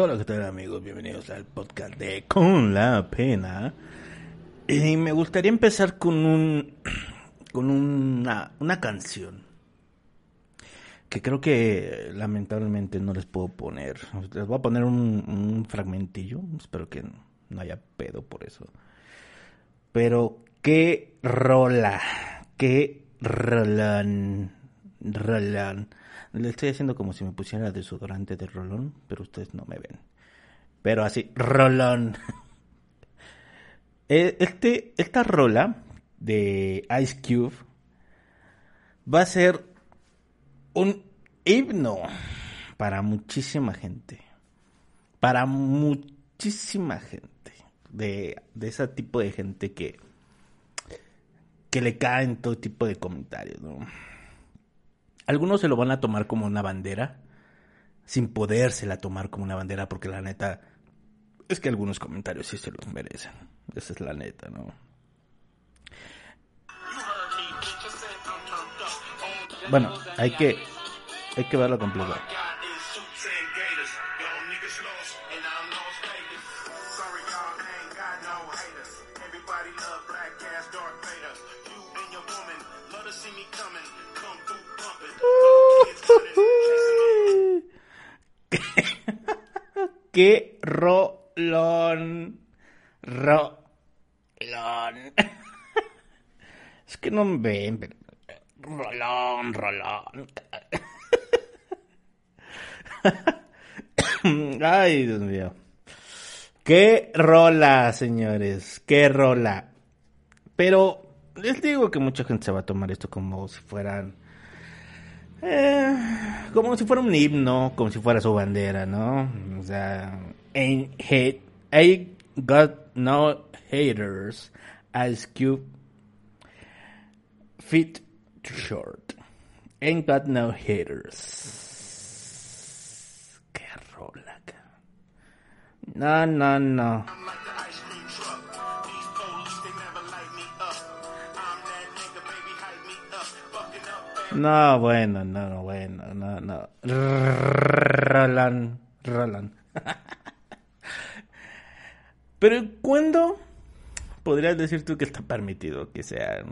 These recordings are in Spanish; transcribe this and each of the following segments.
Hola, ¿qué tal amigos? Bienvenidos al podcast de Con la Pena. Y me gustaría empezar con un con una, una canción que creo que lamentablemente no les puedo poner. Les voy a poner un, fragmentillo. Espero que no haya pedo por eso. Pero qué rola, qué rolón, rolón. Le estoy haciendo como si me pusiera desodorante de rolón, pero ustedes no me ven. Pero así, rolón. Eh, este, esta rola de Ice Cube va a ser un himno para muchísima gente. Para muchísima gente. De, de ese tipo de gente que, que le caen todo tipo de comentarios, ¿no? Algunos se lo van a tomar como una bandera, sin podérsela tomar como una bandera, porque la neta es que algunos comentarios sí se los merecen. Esa es la neta, ¿no? Bueno, hay que hay que verlo. Qué rolón. Rolón. es que no me ven, pero... Rolón, rolón. Ay, Dios mío. Qué rola, señores. Qué rola. Pero les digo que mucha gente se va a tomar esto como si fueran eh, como si fuera un himno, como si fuera su bandera, ¿no? O sea, ain't hate, I got no haters, Ice Cube, fit too short, ain't got no haters. Qué rola, No, no, no. No, bueno, no, bueno, no, no. Roland, Roland. Pero ¿cuándo podrías decir tú que está permitido que sea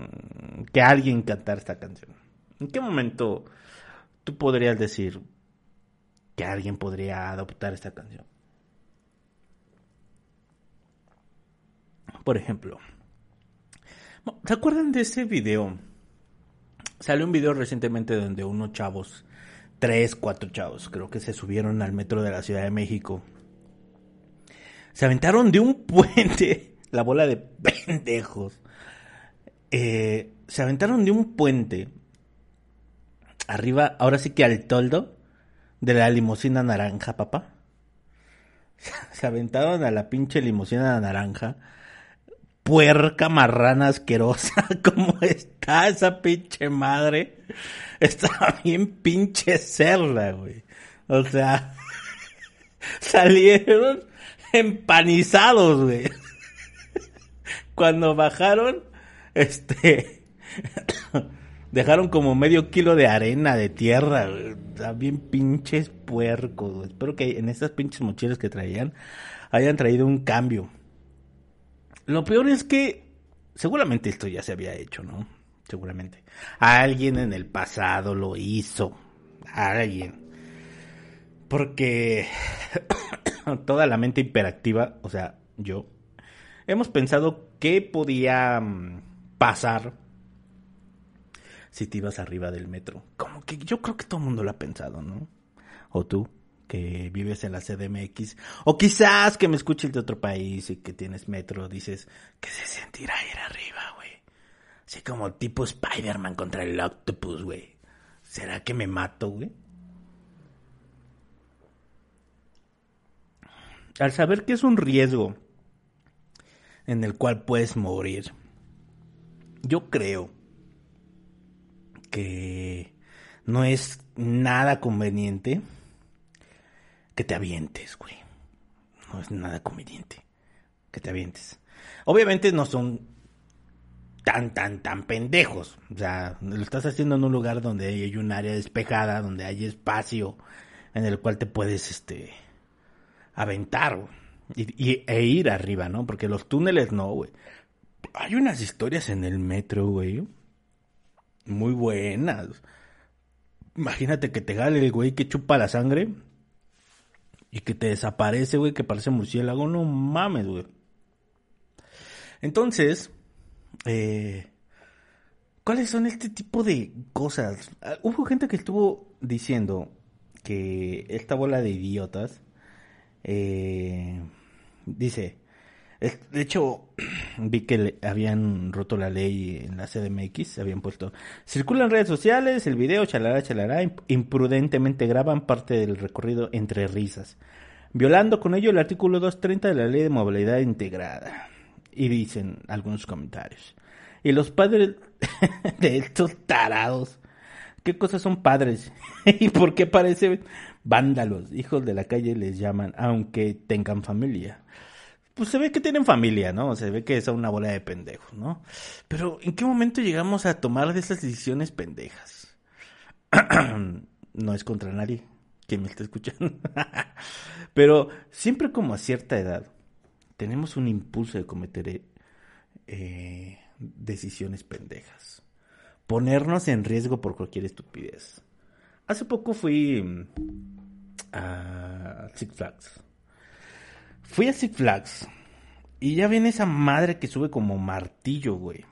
que alguien cantara esta canción? ¿En qué momento tú podrías decir que alguien podría adoptar esta canción? Por ejemplo, ¿se acuerdan de ese video? Salió un video recientemente donde unos chavos, tres, cuatro chavos, creo que se subieron al metro de la Ciudad de México. Se aventaron de un puente, la bola de pendejos. Eh, se aventaron de un puente arriba, ahora sí que al toldo de la limusina naranja, papá. Se aventaron a la pinche limusina naranja puerca marrana asquerosa como está esa pinche madre. Está bien pinche cerda, güey. O sea, salieron empanizados, güey. Cuando bajaron, este, dejaron como medio kilo de arena, de tierra, güey. Bien pinches puercos. Espero que en estas pinches mochilas que traían hayan traído un cambio. Lo peor es que seguramente esto ya se había hecho, ¿no? Seguramente. Alguien en el pasado lo hizo. Alguien. Porque toda la mente hiperactiva, o sea, yo, hemos pensado qué podía mm, pasar si te ibas arriba del metro. Como que yo creo que todo el mundo lo ha pensado, ¿no? O tú que vives en la CDMX, o quizás que me escuches de otro país y que tienes metro, dices, que se sentirá ir arriba, güey? Como tipo Spider-Man contra el Octopus, güey. ¿Será que me mato, güey? al saber que es un riesgo en el cual puedes morir, yo creo que no es nada conveniente que te avientes, güey. No es nada conveniente que te avientes. Obviamente no son tan, tan, tan pendejos. O sea, lo estás haciendo en un lugar donde hay un área despejada, donde hay espacio en el cual te puedes, este, aventar, y, e ir arriba, ¿no? Porque los túneles no, güey. Hay unas historias en el metro, güey. Muy buenas. Imagínate que te gale el güey que chupa la sangre y que te desaparece, güey, que parece murciélago. No mames, güey. Entonces, eh, ¿cuáles son este tipo de cosas? Ah, hubo gente que estuvo diciendo que esta bola de idiotas eh, dice, de hecho, vi que habían roto la ley en la CDMX, habían puesto, circula en redes sociales el video, chalará, chalará, imprudentemente graban parte del recorrido entre risas, violando con ello el artículo 230 de la ley de movilidad integrada. Y dicen algunos comentarios. Y los padres de estos tarados, ¿qué cosas son padres? ¿Y por qué parecen vándalos? Hijos de la calle les llaman, aunque tengan familia pues se ve que tienen familia, ¿no? Se ve que es una bola de pendejos, ¿no? Pero ¿en qué momento llegamos a tomar de esas decisiones pendejas? no es contra nadie que me está escuchando. Pero siempre como a cierta edad tenemos un impulso de cometer eh, decisiones pendejas. Ponernos en riesgo por cualquier estupidez. Hace poco fui mm, a Six Flags Fui a Six Flags y ya viene esa madre que sube como martillo, güey.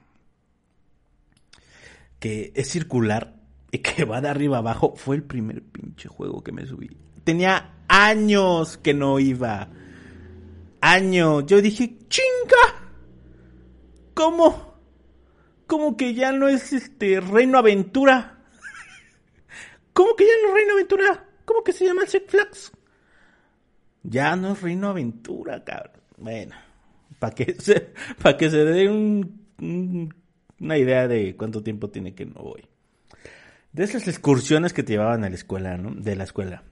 Que es circular y que va de arriba abajo. Fue el primer pinche juego que me subí. Tenía años que no iba. Años. Yo dije, chinga. ¿Cómo? ¿Cómo que ya no es este Reino Aventura? ¿Cómo que ya no es Reino Aventura? ¿Cómo que se llama Six Flags? Ya no es Reino Aventura, cabrón. Bueno, para que se, para que se dé una idea de cuánto tiempo tiene que no voy. De esas excursiones que te llevaban a la escuela, ¿no? De la escuela.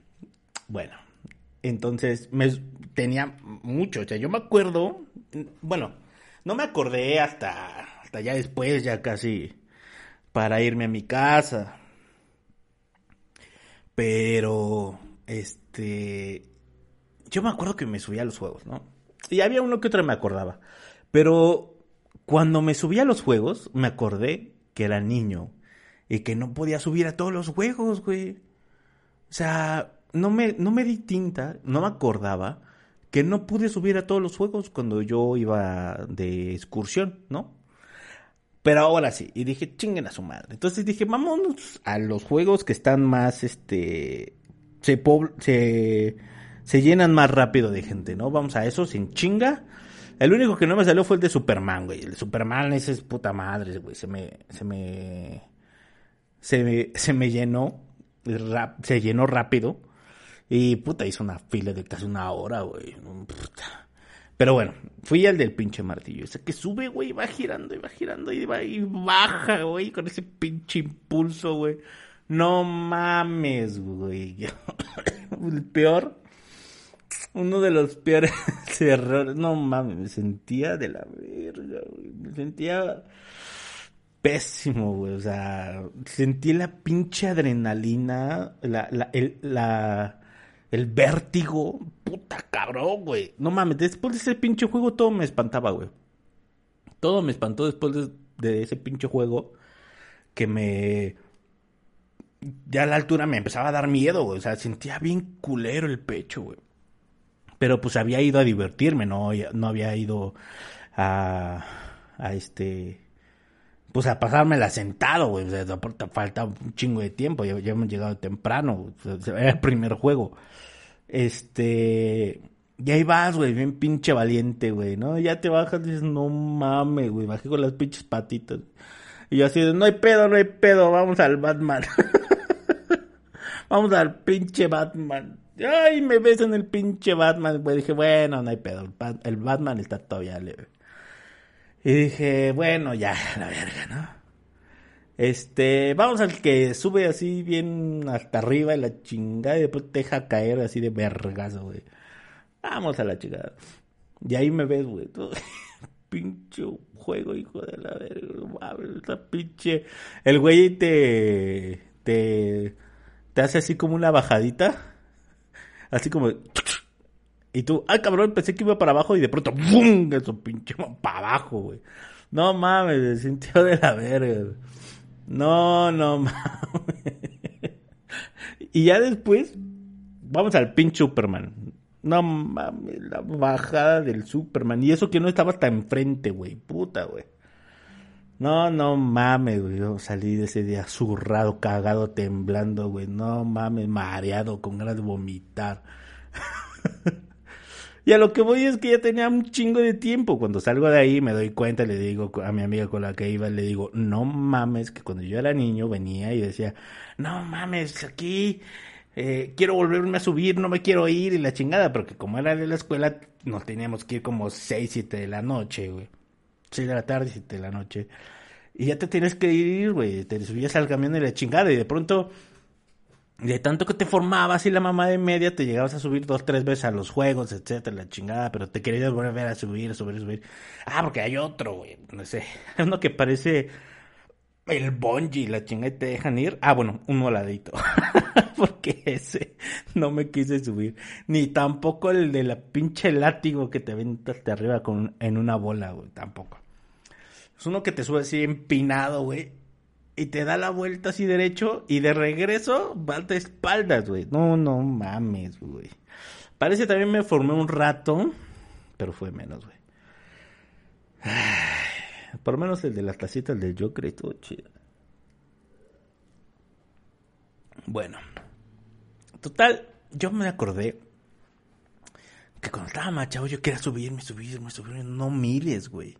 Bueno, entonces me tenía mucho, o sea, yo me acuerdo, bueno, no me acordé hasta, hasta ya después, ya casi para irme a mi casa. Pero, este, yo me acuerdo que me subía a los juegos, ¿no? Y había uno que otro me acordaba. Pero cuando me subía a los juegos, me acordé que era niño y que no podía subir a todos los juegos, güey. O sea, no me, no me di tinta, no me acordaba que no pude subir a todos los juegos cuando yo iba de excursión, ¿no? Pero ahora sí, y dije, chinguen a su madre. Entonces dije, vámonos a los juegos que están más, este, se, se se llenan más rápido de gente, ¿no? Vamos a eso sin chinga. El único que no me salió fue el de Superman, güey. El de Superman ese es puta madre, güey. Se me, se me, se me, se me llenó, se llenó rápido. Y puta, hizo una fila de casi una hora, güey. Pero bueno, fui al del pinche martillo. Ese que sube, güey, va girando y va girando y va y baja, güey, con ese pinche impulso, güey. No mames, güey. El peor uno de los peores errores. No mames, me sentía de la verga, güey. Me sentía pésimo, güey. O sea, sentí la pinche adrenalina, la, la, el, la, el vértigo. Puta cabrón, güey. No mames, después de ese pinche juego todo me espantaba, güey. Todo me espantó después de, ese pinche juego que me ya a la altura me empezaba a dar miedo, güey. O sea, sentía bien culero el pecho, güey pero pues había ido a divertirme, no, no había ido a, a este, pues a pasármela sentado, güey, falta un chingo de tiempo, ya, hemos llegado temprano, era el primer juego. Este, y ahí vas, güey, bien pinche valiente, güey, ¿no? Ya te bajas y dices, no mames, güey, bajé con las pinches patitas. Y yo así no hay pedo, no hay pedo, vamos al Batman. vamos al pinche Batman Ay, me ves en el pinche Batman, güey. Dije, bueno, no hay pedo. El Batman está todavía leve. Y dije, bueno, ya, la verga, ¿no? Este, vamos al que sube así bien hasta arriba y la chingada y después te deja caer así de vergazo, güey. Vamos a la chingada. Y ahí me ves, güey. Todo... pinche juego, hijo de la verga. pinche. El güey te. te. te hace así como una bajadita. Así como. Y tú, ay cabrón, pensé que iba para abajo y de pronto, ¡bum! Eso pinche para abajo, güey. No mames, se sintió de la verga. No, no mames. y ya después, vamos al pinche Superman. No mames, la bajada del Superman. Y eso que no estaba hasta enfrente, güey. Puta, güey. No, no mames, güey. Yo salí de ese día zurrado, cagado, temblando, güey. No mames, mareado, con ganas de vomitar. y a lo que voy es que ya tenía un chingo de tiempo. Cuando salgo de ahí me doy cuenta, le digo a mi amiga con la que iba, le digo, no mames, que cuando yo era niño venía y decía, no mames, aquí eh, quiero volverme a subir, no me quiero ir y la chingada, porque como era de la escuela, nos teníamos que ir como 6, 7 de la noche, güey. 6 de la tarde, 7 de la noche. Y ya te tienes que ir, güey. Te subías al camión y la chingada. Y de pronto, de tanto que te formabas y la mamá de media, te llegabas a subir dos, tres veces a los juegos, etcétera, la chingada. Pero te querías volver a subir, a subir, a subir. Ah, porque hay otro, güey. No sé. Uno que parece el bungee, la chingada y te dejan ir. Ah, bueno, un moladito. Porque ese no me quise subir. Ni tampoco el de la pinche látigo que te aventas de arriba con, en una bola, güey. Tampoco. Es uno que te sube así empinado, güey. Y te da la vuelta así derecho. Y de regreso va espaldas, güey. No, no mames, güey. Parece también me formé un rato. Pero fue menos, güey. Por menos el de las tacitas del Joker estuvo chido. Bueno. Total, yo me acordé que cuando estaba más chavo yo quería subirme, subirme, subirme. No mires, güey.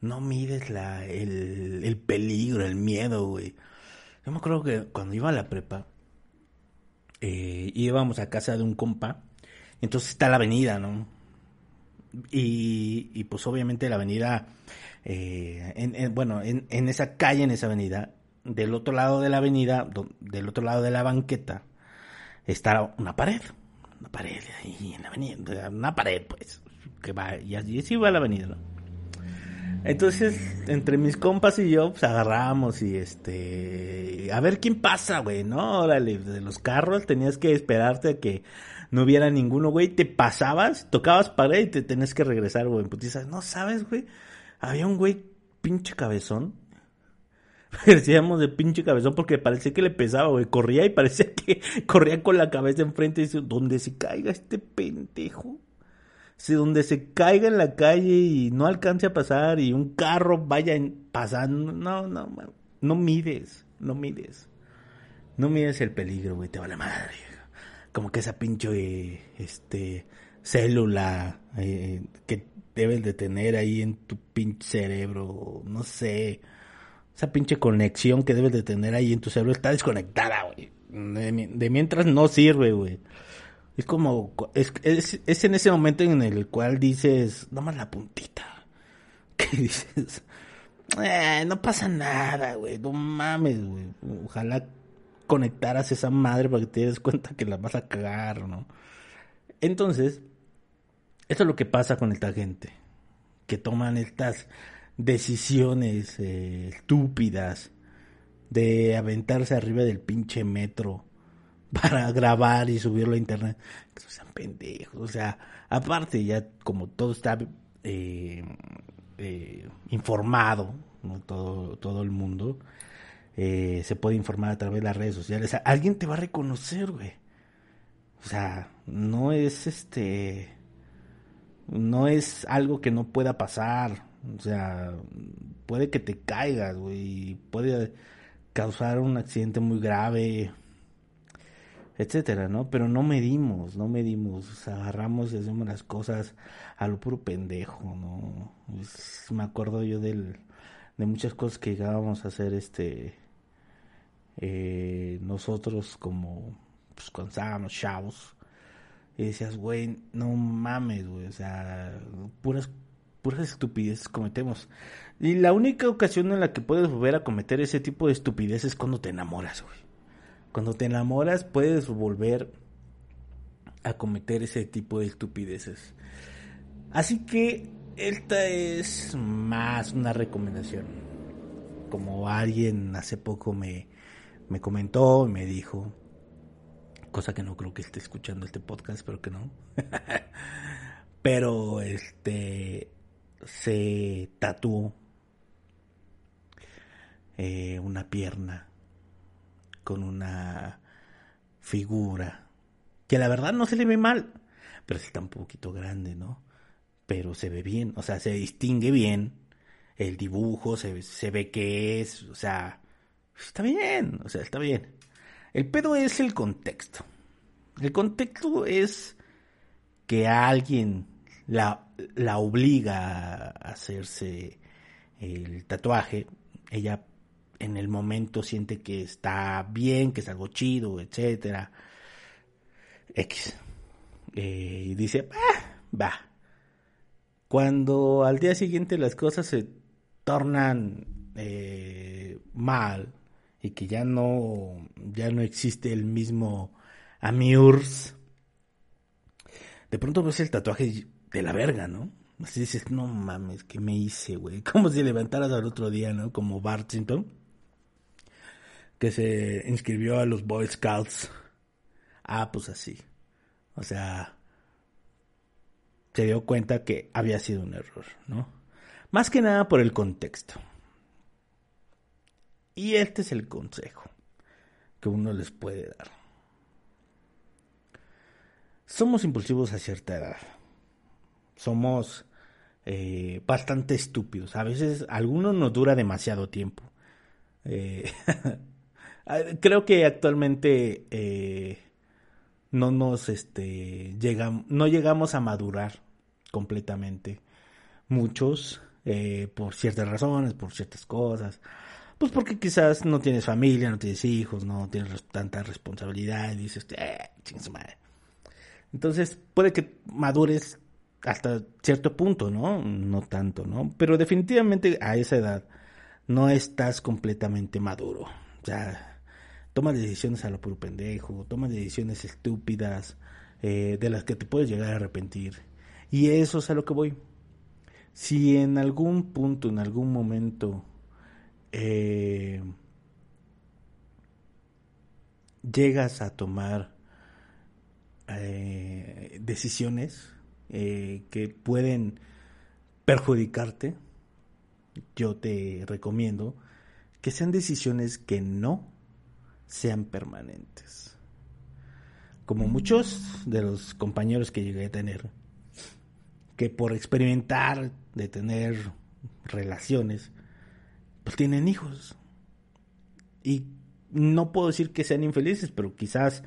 No mires la, el, el peligro, el miedo, güey. Yo me acuerdo que cuando iba a la prepa, eh, íbamos a casa de un compa. Entonces está la avenida, ¿no? Y, y pues obviamente la avenida eh, en, bueno, en, en, esa calle, en esa avenida, del otro lado de la avenida, del otro lado de la banqueta, está una pared. Una pared ahí en la avenida, una pared, pues, que va, y así va la avenida, Entonces, entre mis compas y yo, pues agarramos y este. A ver quién pasa, güey, ¿no? Órale, de los carros tenías que esperarte a que no hubiera ninguno, güey. Te pasabas, tocabas pared y te tenías que regresar, güey. Pues no sabes, güey había un güey pinche cabezón. Decíamos de pinche cabezón porque parecía que le pesaba, güey. Corría y parecía que corría con la cabeza enfrente y dice, donde se caiga este pendejo. Si donde se caiga en la calle y no alcance a pasar y un carro vaya pasando, no, no, no mides, no mides. No mides el peligro, güey, te va la madre. Como que esa pinche, este, célula eh, que debes de tener ahí en tu pinche cerebro, no sé, esa pinche conexión que debes de tener ahí en tu cerebro está desconectada, güey. De, mientras no sirve, güey. Es como, es, es, en ese momento en el cual dices, nomás la puntita. Que dices, eh, no pasa nada, güey, no mames, güey. Ojalá conectaras esa madre para que te des cuenta que la vas a cagar, ¿no? Entonces, eso es lo que pasa con esta gente, que toman estas decisiones eh, estúpidas de aventarse arriba del pinche metro para grabar y subirlo a internet. Que sean pendejos. O sea, aparte ya como todo está eh, eh, informado, todo, todo el mundo, se puede informar a través de las redes sociales. alguien te va a reconocer, güey. O sea, no es este no es algo que no pueda pasar. O sea, puede que te caigas, güey. Puede causar un accidente muy grave, etcétera, ¿no? Pero no medimos, no medimos. agarramos y hacemos las cosas a lo puro pendejo, ¿no? me acuerdo yo del, de muchas cosas que llegábamos a hacer, este. Eh, nosotros como pues cuando estábamos chavos Y decías, güey, no mames, güey, o sea, puras, puras estupideces cometemos. Y la única ocasión en la que puedes volver a cometer ese tipo de estupideces es cuando te enamoras, güey. Cuando te enamoras puedes volver a cometer ese tipo de estupideces. Así que esta es más una recomendación. Como alguien hace poco me, me comentó, me dijo, cosa que no creo que esté escuchando este podcast, pero que no. pero este se tatuó eh, una pierna con una figura que la verdad no se le ve mal, pero sí está un poquito grande, ¿no? Pero se ve bien, o sea, se distingue bien el dibujo, se, se ve que es, o sea, está bien, o sea, está bien. El pedo es el contexto. El contexto es que alguien la, la obliga a hacerse el tatuaje. Ella en el momento siente que está bien, que es algo chido, etcétera. X. Eh, y dice, ah, va. Cuando al día siguiente las cosas se tornan eh, mal y que ya no, ya no existe el mismo Amiurs, de pronto ves el tatuaje de la verga, ¿no? Así dices, no mames, ¿qué me hice, güey? Como si levantaras al otro día, ¿no? Como Bart que se inscribió a los Boy Scouts. Ah, pues así. O sea, se dio cuenta que había sido un error, ¿no? Más que nada por el contexto. Y este es el consejo que uno les puede dar. Somos impulsivos a cierta edad. Somos eh, bastante estúpidos. A veces alguno nos dura demasiado tiempo. Eh, creo que actualmente eh, no nos este no llegamos a madurar completamente. Muchos, eh, por ciertas razones, por ciertas cosas. Pues porque quizás no tienes familia, no tienes hijos, no tienes tanta responsabilidad y dices, eh, madre. Entonces puede que madures hasta cierto punto, ¿no? No tanto, ¿no? Pero definitivamente a esa edad no estás completamente maduro. O sea, tomas decisiones a lo puro pendejo, tomas decisiones estúpidas, eh, de las que te puedes llegar a arrepentir. Y eso es a lo que voy. Si en algún punto, en algún momento, eh, llegas a tomar eh, decisiones que pueden perjudicarte, yo te recomiendo que sean decisiones que no sean permanentes. Como muchos de los compañeros que llegué a tener, que por experimentar de tener relaciones, pues tienen hijos. Y no puedo decir que sean infelices, pero quizás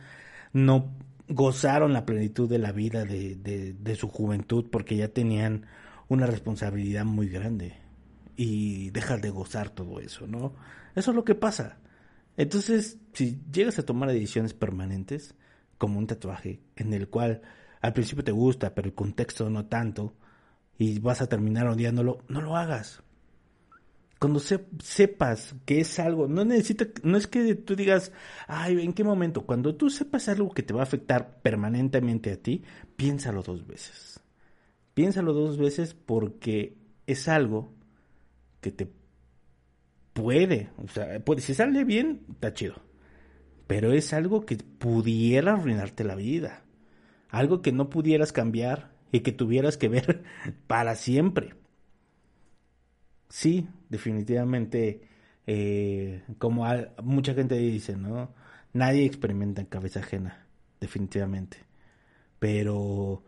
no gozaron la plenitud de la vida de, de, su juventud porque ya tenían una responsabilidad muy grande y dejas de gozar todo eso, ¿no? Eso es lo que pasa. Entonces, si llegas a tomar decisiones permanentes, como un tatuaje, en el cual al principio te gusta, pero el contexto no tanto, y vas a terminar odiándolo, no lo hagas. Cuando sepas que es algo, no necesita, no es que tú digas, ay, ¿en qué momento? Cuando tú sepas algo que te va a afectar permanentemente a ti, piénsalo dos veces. Piénsalo dos veces porque es algo que te puede, o sea, puede, si sale bien, está chido. Pero es algo que pudiera arruinarte la vida. Algo que no pudieras cambiar y que tuvieras que ver para siempre. Sí, definitivamente, eh, como mucha gente dice, ¿no? Nadie experimenta en cabeza ajena, definitivamente. Pero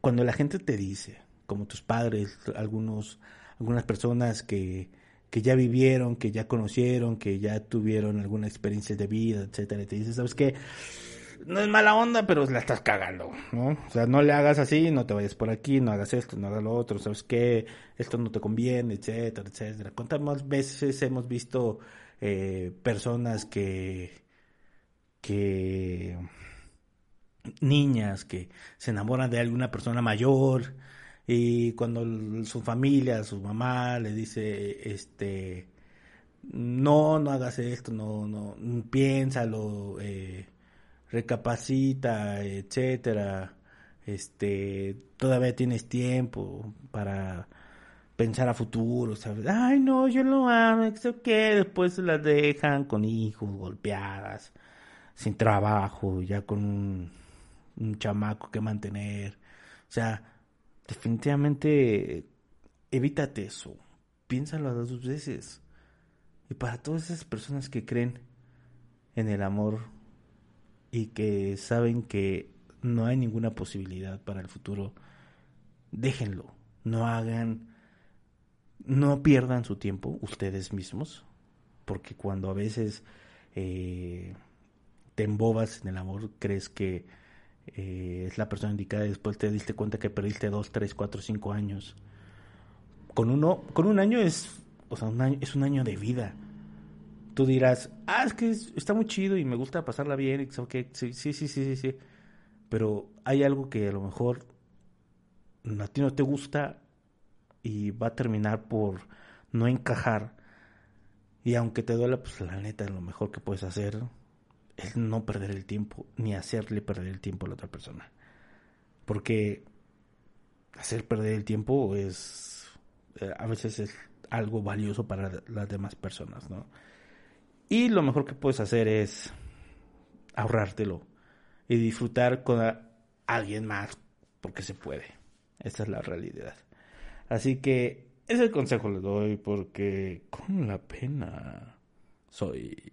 cuando la gente te dice, como tus padres, algunos, algunas personas que que ya vivieron, que ya conocieron, que ya tuvieron alguna experiencia de vida, etcétera, y te dices, ¿sabes qué? No es mala onda, pero la estás cagando, ¿no? O sea, no le hagas así, no te vayas por aquí, no hagas esto, no hagas lo otro, ¿sabes qué? Esto no te conviene, etcétera, etcétera. ¿Cuántas veces hemos visto eh, personas que, que niñas que se enamoran de alguna persona mayor y cuando su familia, su mamá le dice, este, no, no hagas esto, no, no, piénsalo, eh, recapacita, etcétera, este, todavía tienes tiempo para pensar a futuro, ¿sabes? Ay, no, yo lo amo, que después se las dejan con hijos, golpeadas, sin trabajo, ya con un chamaco que mantener. O sea, definitivamente evítate eso. Piénsalo a dos veces. Y para todas esas personas que creen en el amor y que saben que no hay ninguna posibilidad para el futuro, déjenlo. No hagan, no pierdan su tiempo ustedes mismos, porque cuando a veces eh, te embobas en el amor, crees que eh, es la persona indicada y después te diste cuenta que perdiste dos, tres, cuatro, cinco años. Con uno, con un año es, o sea, un año, es un año de vida. Tú dirás, ah, es que está muy chido y me gusta pasarla bien, y sí, sí, sí, sí, sí, Pero hay algo que a lo mejor a ti no te gusta y va a terminar por no encajar. Y aunque te duela, pues la neta, lo mejor que puedes hacer es no perder el tiempo, ni hacerle perder el tiempo a la otra persona. Porque hacer perder el tiempo es, eh, a veces es algo valioso para las demás personas, ¿no? Y lo mejor que puedes hacer es ahorrártelo y disfrutar con alguien más, porque se puede. Esa es la realidad. Así que ese consejo le doy porque con la pena soy